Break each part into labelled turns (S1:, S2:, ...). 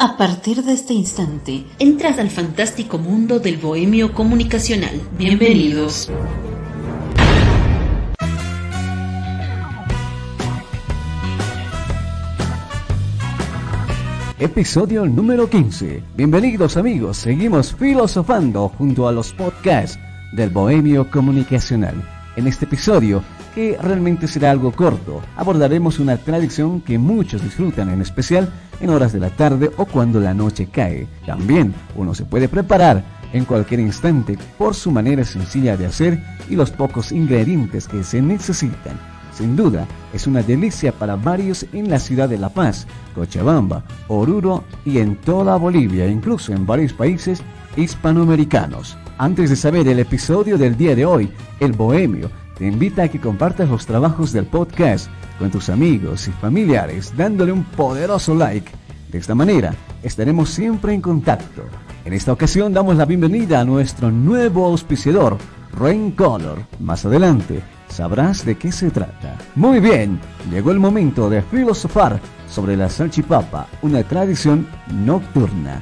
S1: A partir de este instante, entras al fantástico mundo del bohemio comunicacional. Bienvenidos.
S2: Episodio número 15. Bienvenidos amigos, seguimos filosofando junto a los podcasts del Bohemio Comunicacional. En este episodio, que realmente será algo corto, abordaremos una tradición que muchos disfrutan, en especial en horas de la tarde o cuando la noche cae. También uno se puede preparar en cualquier instante por su manera sencilla de hacer y los pocos ingredientes que se necesitan. Sin duda, es una delicia para varios en la ciudad de La Paz, Cochabamba, Oruro y en toda Bolivia, incluso en varios países hispanoamericanos. Antes de saber el episodio del día de hoy, El Bohemio te invita a que compartas los trabajos del podcast con tus amigos y familiares dándole un poderoso like. De esta manera, estaremos siempre en contacto. En esta ocasión damos la bienvenida a nuestro nuevo auspiciador, Rain Color. Más adelante, sabrás de qué se trata. Muy bien, llegó el momento de filosofar sobre la salchipapa, una tradición nocturna.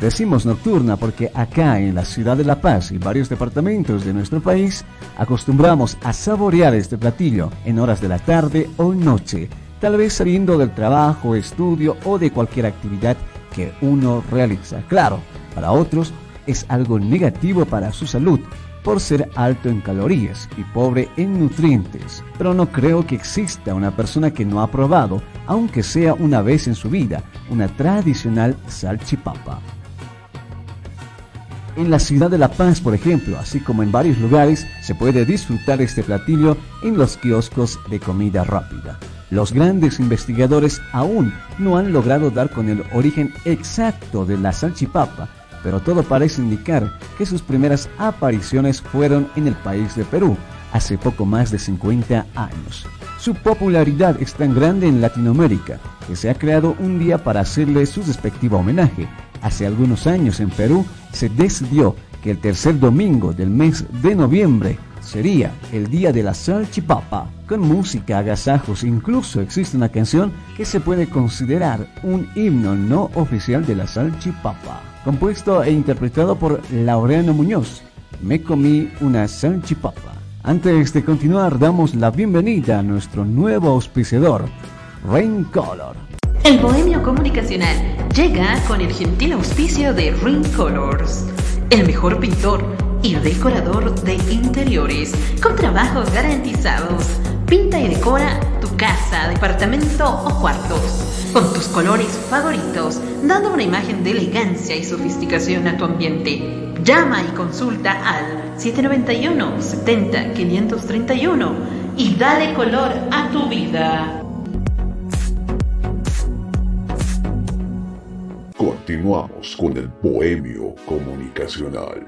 S2: Decimos nocturna porque acá en la ciudad de La Paz y varios departamentos de nuestro país acostumbramos a saborear este platillo en horas de la tarde o noche, tal vez saliendo del trabajo, estudio o de cualquier actividad que uno realiza. Claro, para otros es algo negativo para su salud por ser alto en calorías y pobre en nutrientes, pero no creo que exista una persona que no ha probado, aunque sea una vez en su vida, una tradicional salchipapa. En la ciudad de La Paz, por ejemplo, así como en varios lugares, se puede disfrutar este platillo en los kioscos de comida rápida. Los grandes investigadores aún no han logrado dar con el origen exacto de la salchipapa, pero todo parece indicar que sus primeras apariciones fueron en el país de Perú, hace poco más de 50 años. Su popularidad es tan grande en Latinoamérica que se ha creado un día para hacerle su respectivo homenaje. Hace algunos años en Perú se decidió que el tercer domingo del mes de noviembre sería el día de la salchipapa, con música, agasajos, incluso existe una canción que se puede considerar un himno no oficial de la salchipapa, compuesto e interpretado por Laureano Muñoz. Me comí una salchipapa. Antes de continuar, damos la bienvenida a nuestro nuevo auspiciador, Rain Color.
S1: El Bohemio Comunicacional llega con el gentil auspicio de Ring Colors, el mejor pintor y decorador de interiores, con trabajos garantizados. Pinta y decora tu casa, departamento o cuartos, con tus colores favoritos, dando una imagen de elegancia y sofisticación a tu ambiente. Llama y consulta al 791 70 531 y dale color a tu vida.
S3: Continuamos con el bohemio comunicacional.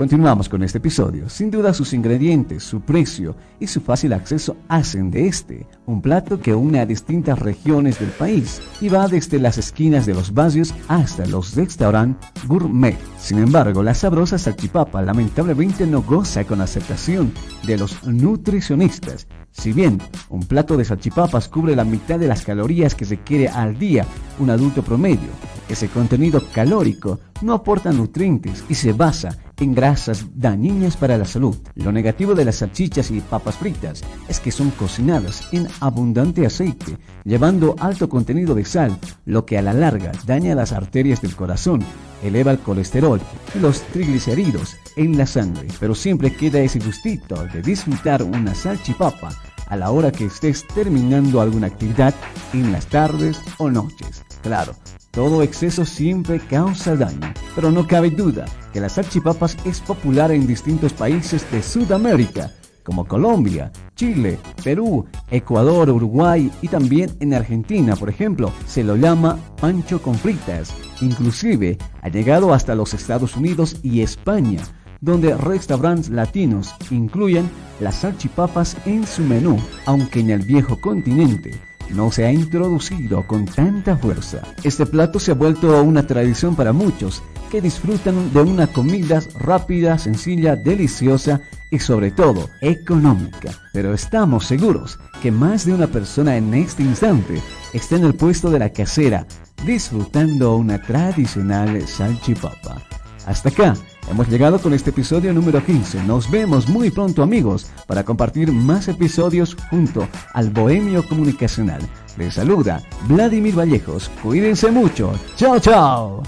S2: Continuamos con este episodio. Sin duda sus ingredientes, su precio y su fácil acceso hacen de este un plato que une a distintas regiones del país y va desde las esquinas de los barrios hasta los restaurantes gourmet. Sin embargo, la sabrosa salchipapa lamentablemente no goza con aceptación de los nutricionistas. Si bien un plato de salchipapas cubre la mitad de las calorías que requiere al día un adulto promedio, ese contenido calórico no aporta nutrientes y se basa en grasas dañinas para la salud. Lo negativo de las salchichas y papas fritas es que son cocinadas en abundante aceite, llevando alto contenido de sal, lo que a la larga daña las arterias del corazón, eleva el colesterol y los triglicéridos en la sangre. Pero siempre queda ese gustito de disfrutar una salchipapa a la hora que estés terminando alguna actividad en las tardes o noches. Claro, todo exceso siempre causa daño, pero no cabe duda que las salchipapas es popular en distintos países de Sudamérica, como Colombia, Chile, Perú, Ecuador, Uruguay y también en Argentina, por ejemplo, se lo llama pancho con fritas. Inclusive ha llegado hasta los Estados Unidos y España, donde restaurantes latinos incluyen las salchipapas en su menú, aunque en el viejo continente no se ha introducido con tanta fuerza. Este plato se ha vuelto una tradición para muchos, que disfrutan de una comida rápida, sencilla, deliciosa y sobre todo económica. Pero estamos seguros que más de una persona en este instante está en el puesto de la casera disfrutando una tradicional salchipapa. Hasta acá hemos llegado con este episodio número 15. Nos vemos muy pronto amigos para compartir más episodios junto al Bohemio Comunicacional. Les saluda Vladimir Vallejos. Cuídense mucho. Chao, chao.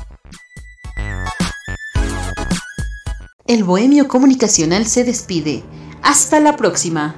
S1: El Bohemio Comunicacional se despide. Hasta la próxima.